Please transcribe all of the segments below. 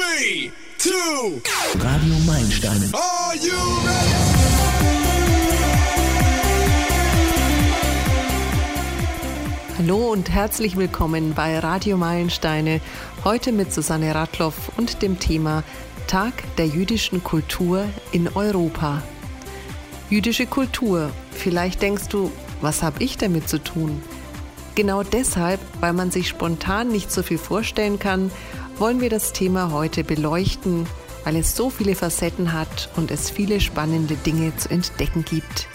Three, two, Radio Meilensteine. are you ready? Hallo und herzlich willkommen bei Radio Meilensteine. Heute mit Susanne Radloff und dem Thema Tag der jüdischen Kultur in Europa. Jüdische Kultur. Vielleicht denkst du, was habe ich damit zu tun? Genau deshalb, weil man sich spontan nicht so viel vorstellen kann, wollen wir das Thema heute beleuchten, weil es so viele Facetten hat und es viele spannende Dinge zu entdecken gibt.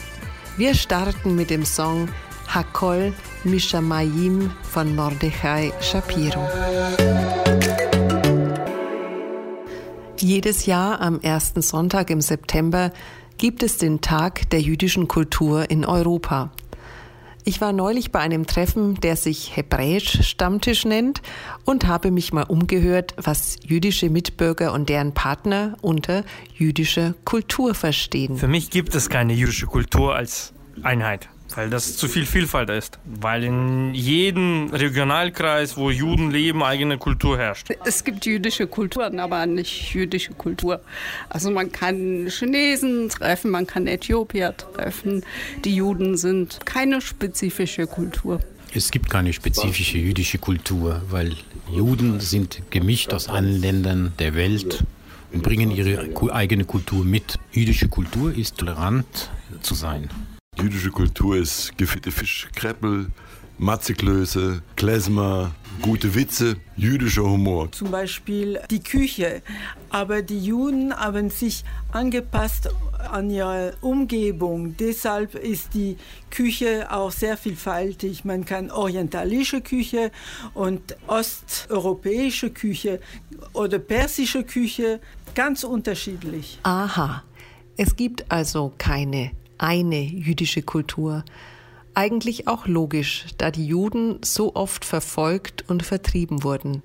Wir starten mit dem Song Hakol Mishamayim von Mordechai Shapiro. Jedes Jahr am ersten Sonntag im September gibt es den Tag der jüdischen Kultur in Europa. Ich war neulich bei einem Treffen, der sich Hebräisch Stammtisch nennt und habe mich mal umgehört, was jüdische Mitbürger und deren Partner unter jüdischer Kultur verstehen. Für mich gibt es keine jüdische Kultur als Einheit, weil das zu viel Vielfalt ist. Weil in jedem Regionalkreis, wo Juden leben, eigene Kultur herrscht. Es gibt jüdische Kulturen, aber nicht jüdische Kultur. Also man kann Chinesen treffen, man kann Äthiopier treffen. Die Juden sind keine spezifische Kultur. Es gibt keine spezifische jüdische Kultur, weil Juden sind gemischt aus allen Ländern der Welt und bringen ihre eigene Kultur mit. Jüdische Kultur ist tolerant zu sein. Jüdische Kultur ist gefüllte Fisch, Kreppel, Matzeklöße, Klezmer, gute Witze, jüdischer Humor. zum Beispiel die Küche. Aber die Juden haben sich angepasst an ihre Umgebung. Deshalb ist die Küche auch sehr vielfältig. Man kann orientalische Küche und osteuropäische Küche oder persische Küche ganz unterschiedlich. Aha, es gibt also keine eine jüdische Kultur. Eigentlich auch logisch, da die Juden so oft verfolgt und vertrieben wurden.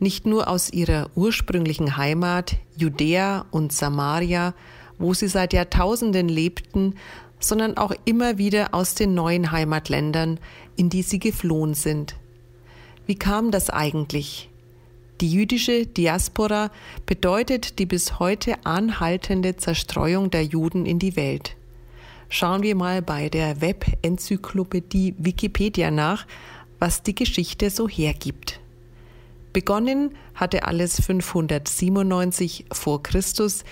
Nicht nur aus ihrer ursprünglichen Heimat Judäa und Samaria, wo sie seit Jahrtausenden lebten, sondern auch immer wieder aus den neuen Heimatländern, in die sie geflohen sind. Wie kam das eigentlich? Die jüdische Diaspora bedeutet die bis heute anhaltende Zerstreuung der Juden in die Welt. Schauen wir mal bei der Web-Enzyklopädie Wikipedia nach, was die Geschichte so hergibt. Begonnen hatte alles 597 vor Christus.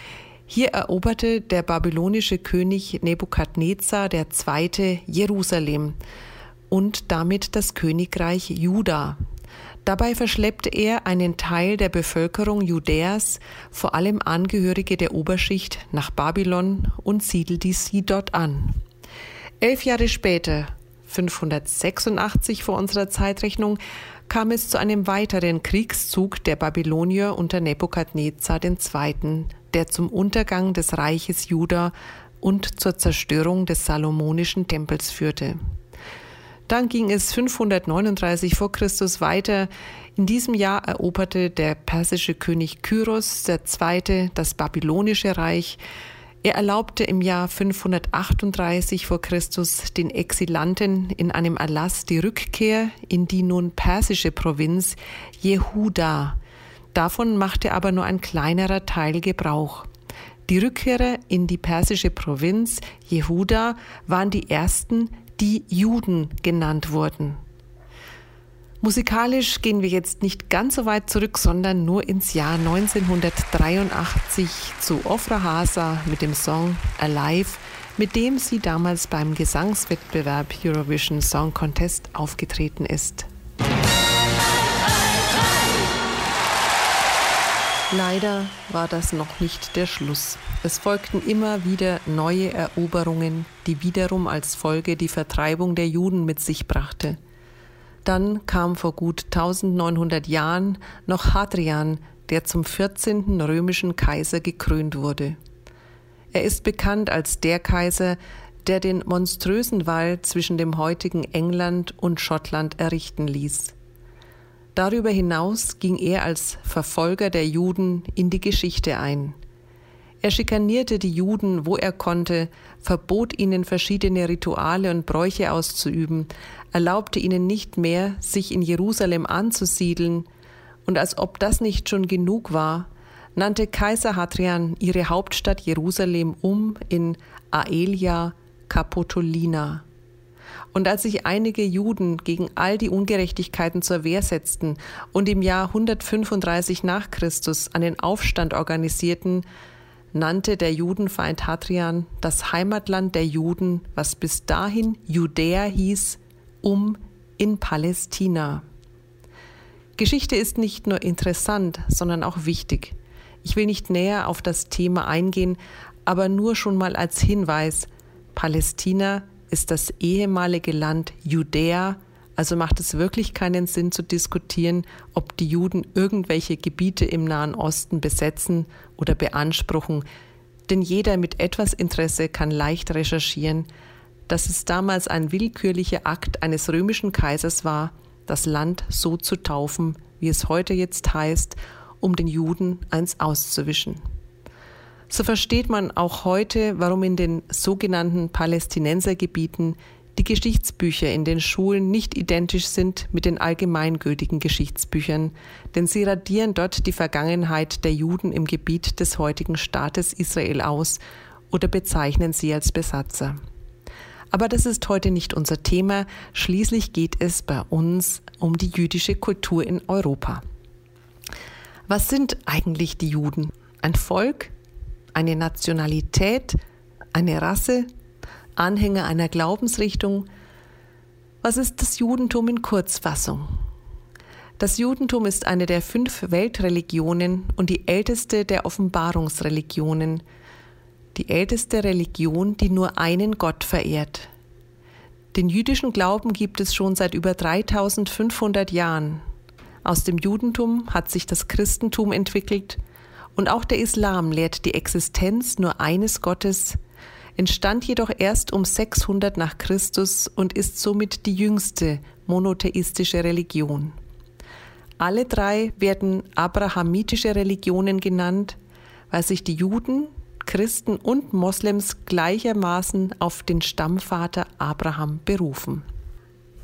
Hier eroberte der babylonische König Nebukadnezar II. Jerusalem und damit das Königreich Juda. Dabei verschleppte er einen Teil der Bevölkerung Judäas, vor allem Angehörige der Oberschicht, nach Babylon und siedelte sie dort an. Elf Jahre später, 586 vor unserer Zeitrechnung, kam es zu einem weiteren Kriegszug der Babylonier unter Nebukadnezar II., der zum Untergang des Reiches Juda und zur Zerstörung des salomonischen Tempels führte. Dann ging es 539 vor Christus weiter. In diesem Jahr eroberte der persische König Kyros II. das babylonische Reich. Er erlaubte im Jahr 538 vor Christus den Exilanten in einem Erlass die Rückkehr in die nun persische Provinz Jehuda. Davon machte aber nur ein kleinerer Teil Gebrauch. Die Rückkehrer in die persische Provinz Jehuda waren die ersten, die Juden genannt wurden. Musikalisch gehen wir jetzt nicht ganz so weit zurück, sondern nur ins Jahr 1983 zu Ofra Hasa mit dem Song Alive, mit dem sie damals beim Gesangswettbewerb Eurovision Song Contest aufgetreten ist. Leider war das noch nicht der Schluss. Es folgten immer wieder neue Eroberungen, die wiederum als Folge die Vertreibung der Juden mit sich brachte. Dann kam vor gut 1900 Jahren noch Hadrian, der zum 14. römischen Kaiser gekrönt wurde. Er ist bekannt als der Kaiser, der den monströsen Wall zwischen dem heutigen England und Schottland errichten ließ. Darüber hinaus ging er als Verfolger der Juden in die Geschichte ein. Er schikanierte die Juden, wo er konnte, verbot ihnen verschiedene Rituale und Bräuche auszuüben, erlaubte ihnen nicht mehr, sich in Jerusalem anzusiedeln, und als ob das nicht schon genug war, nannte Kaiser Hadrian ihre Hauptstadt Jerusalem um in Aelia Capitolina. Und als sich einige Juden gegen all die Ungerechtigkeiten zur Wehr setzten und im Jahr 135 nach Christus einen Aufstand organisierten, nannte der Judenfeind Hadrian das Heimatland der Juden, was bis dahin Judäa hieß, um in Palästina. Geschichte ist nicht nur interessant, sondern auch wichtig. Ich will nicht näher auf das Thema eingehen, aber nur schon mal als Hinweis, Palästina ist das ehemalige Land Judäa, also macht es wirklich keinen Sinn zu diskutieren, ob die Juden irgendwelche Gebiete im Nahen Osten besetzen oder beanspruchen, denn jeder mit etwas Interesse kann leicht recherchieren, dass es damals ein willkürlicher Akt eines römischen Kaisers war, das Land so zu taufen, wie es heute jetzt heißt, um den Juden eins auszuwischen. So versteht man auch heute, warum in den sogenannten Palästinensergebieten die Geschichtsbücher in den Schulen nicht identisch sind mit den allgemeingültigen Geschichtsbüchern, denn sie radieren dort die Vergangenheit der Juden im Gebiet des heutigen Staates Israel aus oder bezeichnen sie als Besatzer. Aber das ist heute nicht unser Thema, schließlich geht es bei uns um die jüdische Kultur in Europa. Was sind eigentlich die Juden? Ein Volk, eine Nationalität, eine Rasse, Anhänger einer Glaubensrichtung. Was ist das Judentum in Kurzfassung? Das Judentum ist eine der fünf Weltreligionen und die älteste der Offenbarungsreligionen, die älteste Religion, die nur einen Gott verehrt. Den jüdischen Glauben gibt es schon seit über 3500 Jahren. Aus dem Judentum hat sich das Christentum entwickelt – und auch der Islam lehrt die Existenz nur eines Gottes, entstand jedoch erst um 600 nach Christus und ist somit die jüngste monotheistische Religion. Alle drei werden abrahamitische Religionen genannt, weil sich die Juden, Christen und Moslems gleichermaßen auf den Stammvater Abraham berufen.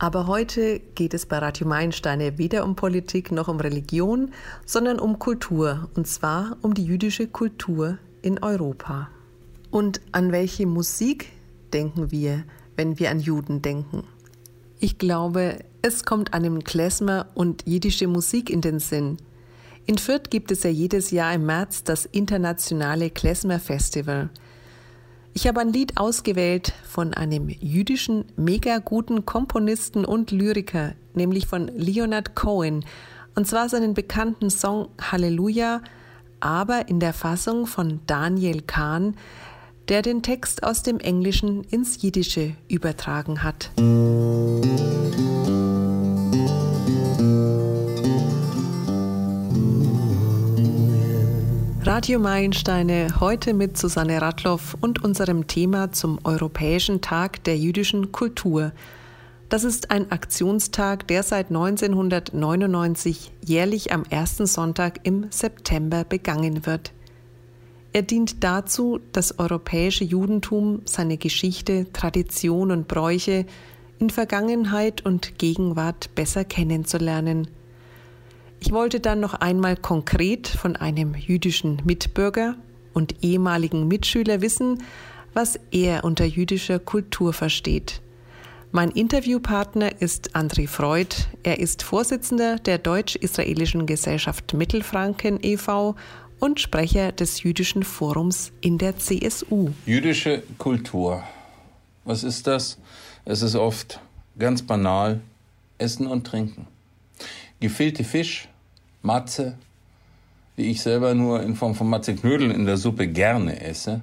Aber heute geht es bei Radio Meilensteine weder um Politik noch um Religion, sondern um Kultur, und zwar um die jüdische Kultur in Europa. Und an welche Musik denken wir, wenn wir an Juden denken? Ich glaube, es kommt einem Klezmer und jiddische Musik in den Sinn. In Fürth gibt es ja jedes Jahr im März das internationale Klezmer Festival – ich habe ein Lied ausgewählt von einem jüdischen, mega guten Komponisten und Lyriker, nämlich von Leonard Cohen, und zwar seinen bekannten Song Halleluja, aber in der Fassung von Daniel Kahn, der den Text aus dem Englischen ins Jiddische übertragen hat. Musik Radio Meilensteine heute mit Susanne Radloff und unserem Thema zum Europäischen Tag der jüdischen Kultur. Das ist ein Aktionstag, der seit 1999 jährlich am ersten Sonntag im September begangen wird. Er dient dazu, das europäische Judentum, seine Geschichte, Tradition und Bräuche in Vergangenheit und Gegenwart besser kennenzulernen – ich wollte dann noch einmal konkret von einem jüdischen Mitbürger und ehemaligen Mitschüler wissen, was er unter jüdischer Kultur versteht. Mein Interviewpartner ist André Freud. Er ist Vorsitzender der Deutsch-Israelischen Gesellschaft Mittelfranken e.V. und Sprecher des Jüdischen Forums in der CSU. Jüdische Kultur. Was ist das? Es ist oft ganz banal Essen und Trinken gefüllte Fisch, Matze, die ich selber nur in Form von Matze-Knödeln in der Suppe gerne esse,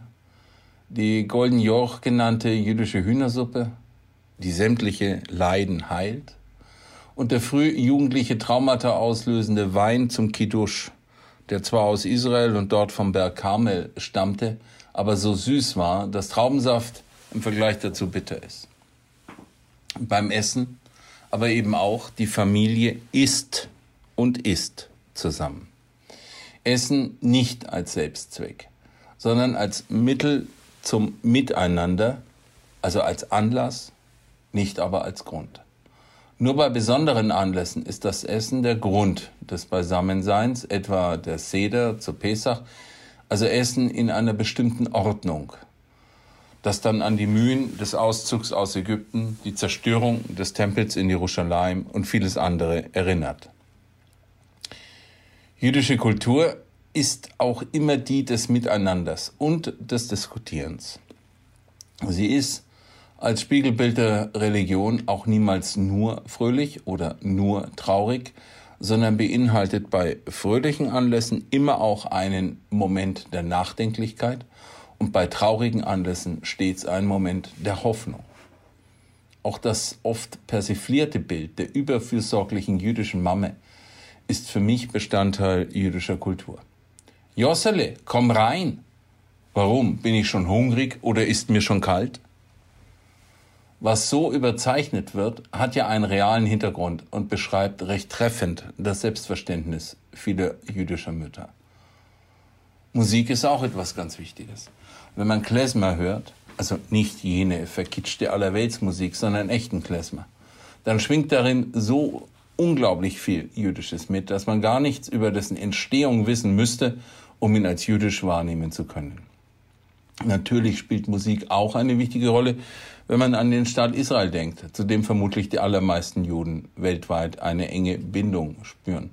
die Golden Joch genannte jüdische Hühnersuppe, die sämtliche Leiden heilt, und der früh jugendliche Traumata auslösende Wein zum Kiddush, der zwar aus Israel und dort vom Berg Karmel stammte, aber so süß war, dass Traubensaft im Vergleich dazu bitter ist. Beim Essen aber eben auch die Familie isst und isst zusammen. Essen nicht als Selbstzweck, sondern als Mittel zum Miteinander, also als Anlass, nicht aber als Grund. Nur bei besonderen Anlässen ist das Essen der Grund des Beisammenseins, etwa der Seder zu Pesach, also Essen in einer bestimmten Ordnung, das dann an die Mühen des Auszugs aus Ägypten, die Zerstörung des Tempels in Jerusalem und vieles andere erinnert. Jüdische Kultur ist auch immer die des Miteinanders und des Diskutierens. Sie ist als Spiegelbild der Religion auch niemals nur fröhlich oder nur traurig, sondern beinhaltet bei fröhlichen Anlässen immer auch einen Moment der Nachdenklichkeit und bei traurigen Anlässen stets einen Moment der Hoffnung. Auch das oft persiflierte Bild der überfürsorglichen jüdischen Mamme ist für mich Bestandteil jüdischer Kultur. Jossele, komm rein! Warum? Bin ich schon hungrig oder ist mir schon kalt? Was so überzeichnet wird, hat ja einen realen Hintergrund und beschreibt recht treffend das Selbstverständnis vieler jüdischer Mütter. Musik ist auch etwas ganz Wichtiges. Wenn man Klezmer hört, also nicht jene verkitschte Allerweltsmusik, sondern echten Klezmer, dann schwingt darin so unglaublich viel Jüdisches mit, dass man gar nichts über dessen Entstehung wissen müsste, um ihn als jüdisch wahrnehmen zu können. Natürlich spielt Musik auch eine wichtige Rolle, wenn man an den Staat Israel denkt, zu dem vermutlich die allermeisten Juden weltweit eine enge Bindung spüren.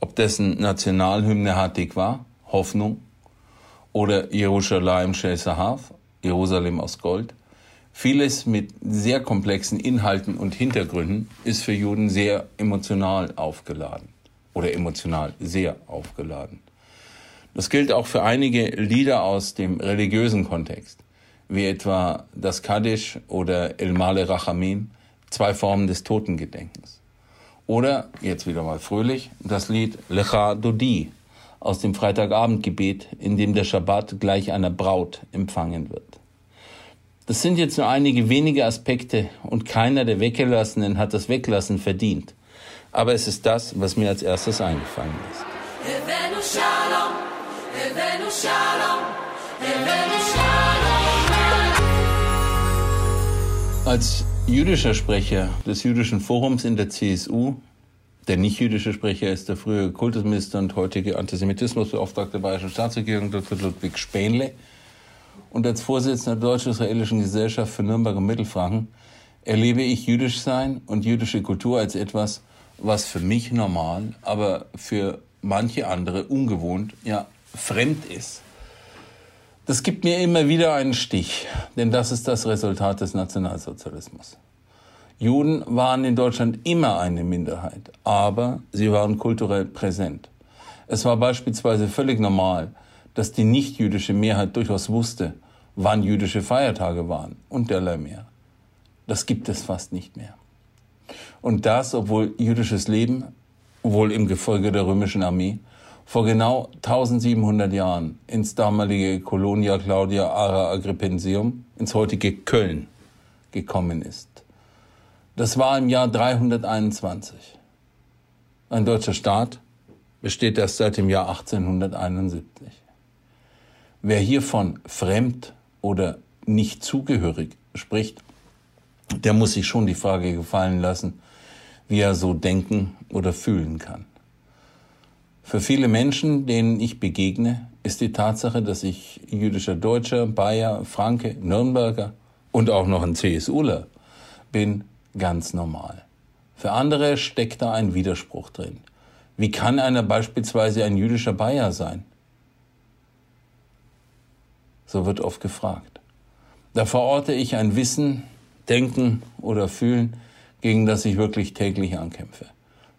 Ob dessen Nationalhymne Hatikwa, Hoffnung, oder Jerusalem Shel Sahav, Jerusalem aus Gold, vieles mit sehr komplexen Inhalten und Hintergründen ist für Juden sehr emotional aufgeladen oder emotional sehr aufgeladen. Das gilt auch für einige Lieder aus dem religiösen Kontext wie etwa das Kaddish oder El Male Rachamim, zwei Formen des Totengedenkens. Oder, jetzt wieder mal fröhlich, das Lied Lecha Dodi aus dem Freitagabendgebet, in dem der Schabbat gleich einer Braut empfangen wird. Das sind jetzt nur einige wenige Aspekte und keiner der Weggelassenen hat das Weglassen verdient. Aber es ist das, was mir als erstes eingefallen ist. Als jüdischer Sprecher des jüdischen Forums in der CSU, der nicht jüdische Sprecher ist der frühere Kultusminister und heutige Antisemitismusbeauftragte der Bayerischen Staatsregierung Dr. Ludwig Spähnle und als Vorsitzender der Deutsch-Israelischen Gesellschaft für Nürnberg und Mittelfranken erlebe ich jüdisch sein und jüdische Kultur als etwas, was für mich normal, aber für manche andere ungewohnt, ja fremd ist. Das gibt mir immer wieder einen Stich, denn das ist das Resultat des Nationalsozialismus. Juden waren in Deutschland immer eine Minderheit, aber sie waren kulturell präsent. Es war beispielsweise völlig normal, dass die nichtjüdische Mehrheit durchaus wusste, wann jüdische Feiertage waren und derlei mehr. Das gibt es fast nicht mehr. Und das, obwohl jüdisches Leben, wohl im Gefolge der römischen Armee, vor genau 1700 Jahren ins damalige Colonia Claudia Ara Agrippensium, ins heutige Köln, gekommen ist. Das war im Jahr 321. Ein deutscher Staat besteht erst seit dem Jahr 1871. Wer hier von fremd oder nicht zugehörig spricht, der muss sich schon die Frage gefallen lassen, wie er so denken oder fühlen kann. Für viele Menschen, denen ich begegne, ist die Tatsache, dass ich jüdischer Deutscher, Bayer, Franke, Nürnberger und auch noch ein CSUler bin, ganz normal. Für andere steckt da ein Widerspruch drin. Wie kann einer beispielsweise ein jüdischer Bayer sein? So wird oft gefragt. Da verorte ich ein Wissen, Denken oder Fühlen, gegen das ich wirklich täglich ankämpfe.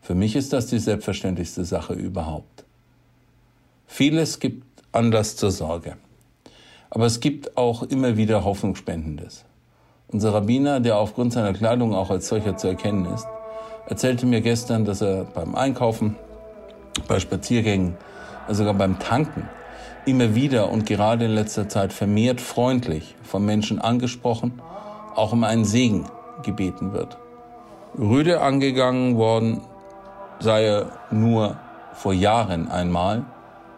Für mich ist das die selbstverständlichste Sache überhaupt. Vieles gibt Anlass zur Sorge. Aber es gibt auch immer wieder Hoffnungsspendendes. Unser Rabbiner, der aufgrund seiner Kleidung auch als solcher zu erkennen ist, erzählte mir gestern, dass er beim Einkaufen, bei Spaziergängen, sogar beim Tanken immer wieder und gerade in letzter Zeit vermehrt freundlich von Menschen angesprochen, auch um einen Segen gebeten wird. Rüde angegangen worden sei er nur vor Jahren einmal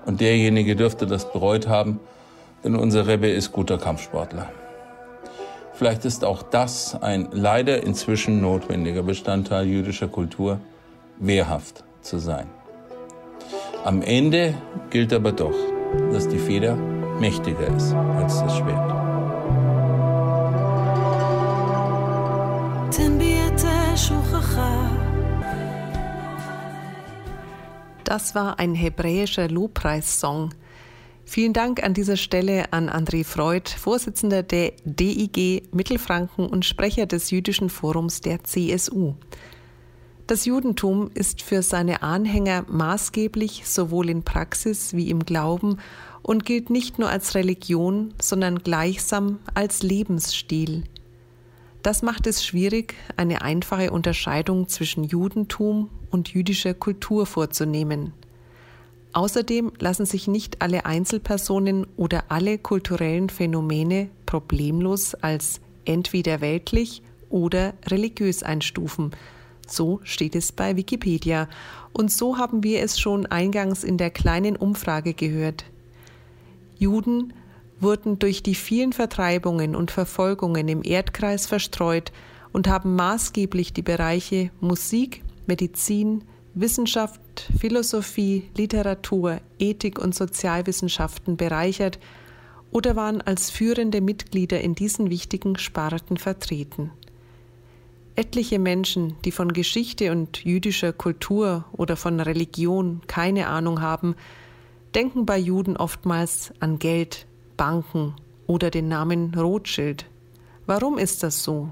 und derjenige dürfte das bereut haben, denn unser Rebbe ist guter Kampfsportler. Vielleicht ist auch das ein leider inzwischen notwendiger Bestandteil jüdischer Kultur, wehrhaft zu sein. Am Ende gilt aber doch, dass die Feder mächtiger ist als das Schwert. Das war ein hebräischer Lobpreissong. Vielen Dank an dieser Stelle an André Freud, Vorsitzender der DIG Mittelfranken und Sprecher des Jüdischen Forums der CSU. Das Judentum ist für seine Anhänger maßgeblich sowohl in Praxis wie im Glauben und gilt nicht nur als Religion, sondern gleichsam als Lebensstil. Das macht es schwierig, eine einfache Unterscheidung zwischen Judentum und jüdischer Kultur vorzunehmen. Außerdem lassen sich nicht alle Einzelpersonen oder alle kulturellen Phänomene problemlos als entweder weltlich oder religiös einstufen. So steht es bei Wikipedia. Und so haben wir es schon eingangs in der kleinen Umfrage gehört. Juden wurden durch die vielen Vertreibungen und Verfolgungen im Erdkreis verstreut und haben maßgeblich die Bereiche Musik, Medizin, Wissenschaft, Philosophie, Literatur, Ethik und Sozialwissenschaften bereichert oder waren als führende Mitglieder in diesen wichtigen Sparten vertreten. Etliche Menschen, die von Geschichte und jüdischer Kultur oder von Religion keine Ahnung haben, denken bei Juden oftmals an Geld, Banken oder den Namen Rothschild. Warum ist das so?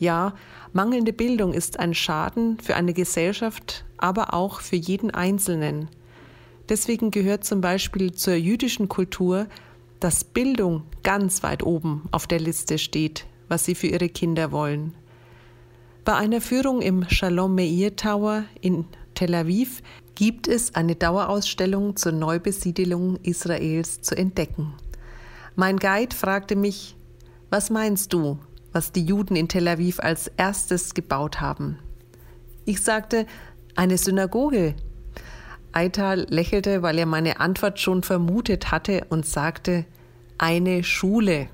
Ja, mangelnde Bildung ist ein Schaden für eine Gesellschaft, aber auch für jeden Einzelnen. Deswegen gehört zum Beispiel zur jüdischen Kultur, dass Bildung ganz weit oben auf der Liste steht, was sie für ihre Kinder wollen. Bei einer Führung im Shalom Meir Tower in Tel Aviv gibt es eine Dauerausstellung zur Neubesiedelung Israels zu entdecken. Mein Guide fragte mich, was meinst du, was die Juden in Tel Aviv als erstes gebaut haben. Ich sagte, eine Synagoge. Eital lächelte, weil er meine Antwort schon vermutet hatte und sagte, eine Schule.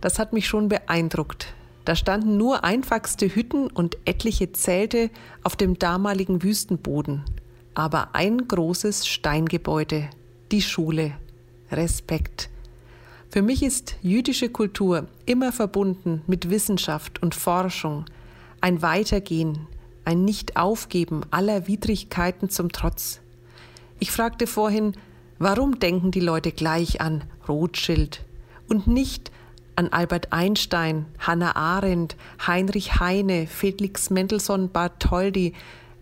Das hat mich schon beeindruckt. Da standen nur einfachste Hütten und etliche Zelte auf dem damaligen Wüstenboden. Aber ein großes Steingebäude, die Schule. Respekt. Für mich ist jüdische Kultur immer verbunden mit Wissenschaft und Forschung, ein Weitergehen, ein Nicht-Aufgeben aller Widrigkeiten zum Trotz. Ich fragte vorhin, warum denken die Leute gleich an Rothschild und nicht an Albert Einstein, Hannah Arendt, Heinrich Heine, Felix Mendelssohn Bartholdy,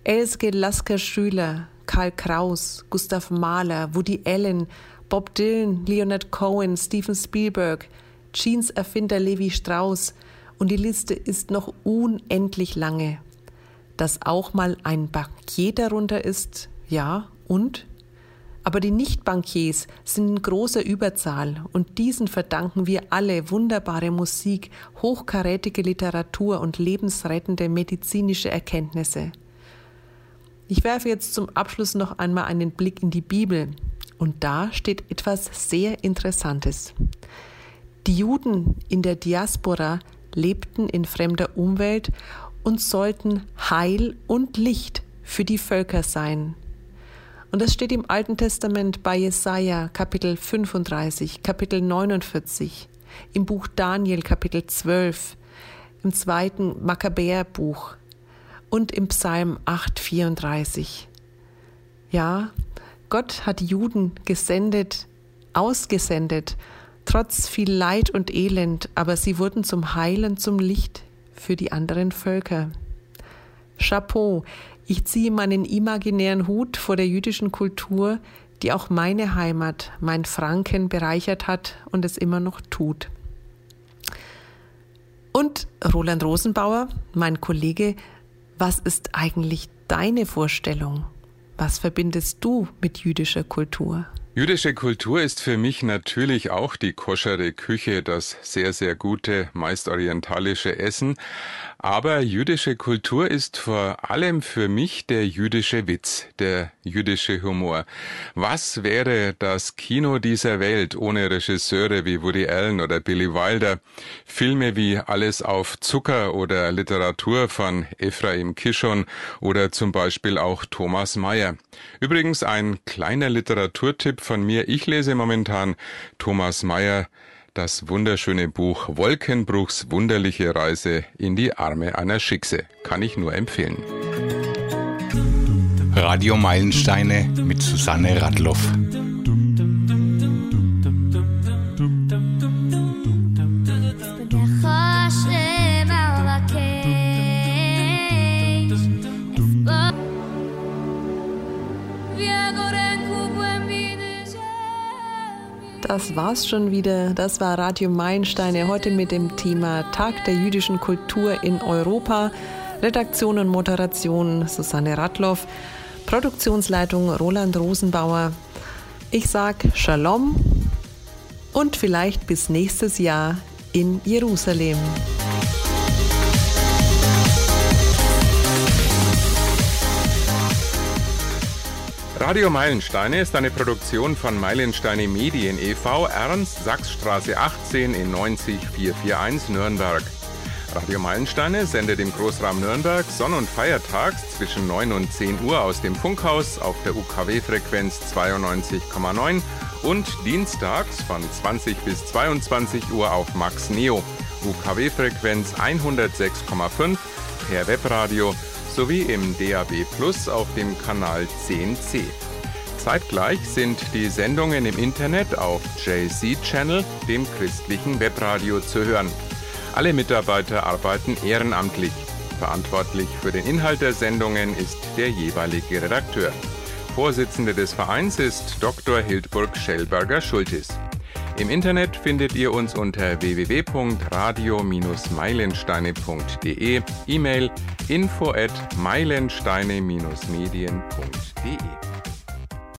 Elske Lasker-Schüler, Karl Kraus, Gustav Mahler, Woody Allen, Bob Dylan, Leonard Cohen, Steven Spielberg, Jeans Erfinder Levi Strauss und die Liste ist noch unendlich lange. Dass auch mal ein Bankier darunter ist, ja, und? Aber die Nicht-Bankiers sind in großer Überzahl und diesen verdanken wir alle wunderbare Musik, hochkarätige Literatur und lebensrettende medizinische Erkenntnisse. Ich werfe jetzt zum Abschluss noch einmal einen Blick in die Bibel, und da steht etwas sehr Interessantes. Die Juden in der Diaspora lebten in fremder Umwelt und sollten Heil und Licht für die Völker sein. Und das steht im Alten Testament bei Jesaja Kapitel 35, Kapitel 49, im Buch Daniel Kapitel 12, im zweiten Makkabäerbuch und im Psalm 8, 34. Ja, Gott hat Juden gesendet, ausgesendet, trotz viel Leid und Elend, aber sie wurden zum Heilen, zum Licht für die anderen Völker. Chapeau, ich ziehe meinen imaginären Hut vor der jüdischen Kultur, die auch meine Heimat, mein Franken bereichert hat und es immer noch tut. Und Roland Rosenbauer, mein Kollege, was ist eigentlich deine Vorstellung? Was verbindest du mit jüdischer Kultur? Jüdische Kultur ist für mich natürlich auch die koschere Küche, das sehr, sehr gute, meist orientalische Essen. Aber jüdische Kultur ist vor allem für mich der jüdische Witz, der jüdische Humor. Was wäre das Kino dieser Welt ohne Regisseure wie Woody Allen oder Billy Wilder? Filme wie Alles auf Zucker oder Literatur von Ephraim Kishon oder zum Beispiel auch Thomas Mayer. Übrigens ein kleiner Literaturtipp von mir. Ich lese momentan Thomas Mayer das wunderschöne Buch Wolkenbruchs wunderliche Reise in die Arme einer Schickse. Kann ich nur empfehlen. Radio Meilensteine mit Susanne Radloff. Das war's schon wieder. Das war Radio Meilensteine heute mit dem Thema Tag der jüdischen Kultur in Europa. Redaktion und Moderation Susanne Radloff. Produktionsleitung Roland Rosenbauer. Ich sag Shalom und vielleicht bis nächstes Jahr in Jerusalem. Radio Meilensteine ist eine Produktion von Meilensteine Medien e.V. Ernst Sachsstraße 18 in 90441 Nürnberg. Radio Meilensteine sendet im Großraum Nürnberg sonn- und feiertags zwischen 9 und 10 Uhr aus dem Funkhaus auf der UKW-Frequenz 92,9 und dienstags von 20 bis 22 Uhr auf Max Neo, UKW-Frequenz 106,5 per Webradio sowie im DAB Plus auf dem Kanal 10C. Zeitgleich sind die Sendungen im Internet auf JC Channel, dem christlichen Webradio, zu hören. Alle Mitarbeiter arbeiten ehrenamtlich. Verantwortlich für den Inhalt der Sendungen ist der jeweilige Redakteur. Vorsitzende des Vereins ist Dr. Hildburg Schellberger-Schultis. Im Internet findet ihr uns unter www.radio-meilensteine.de, E-Mail info at meilensteine-medien.de.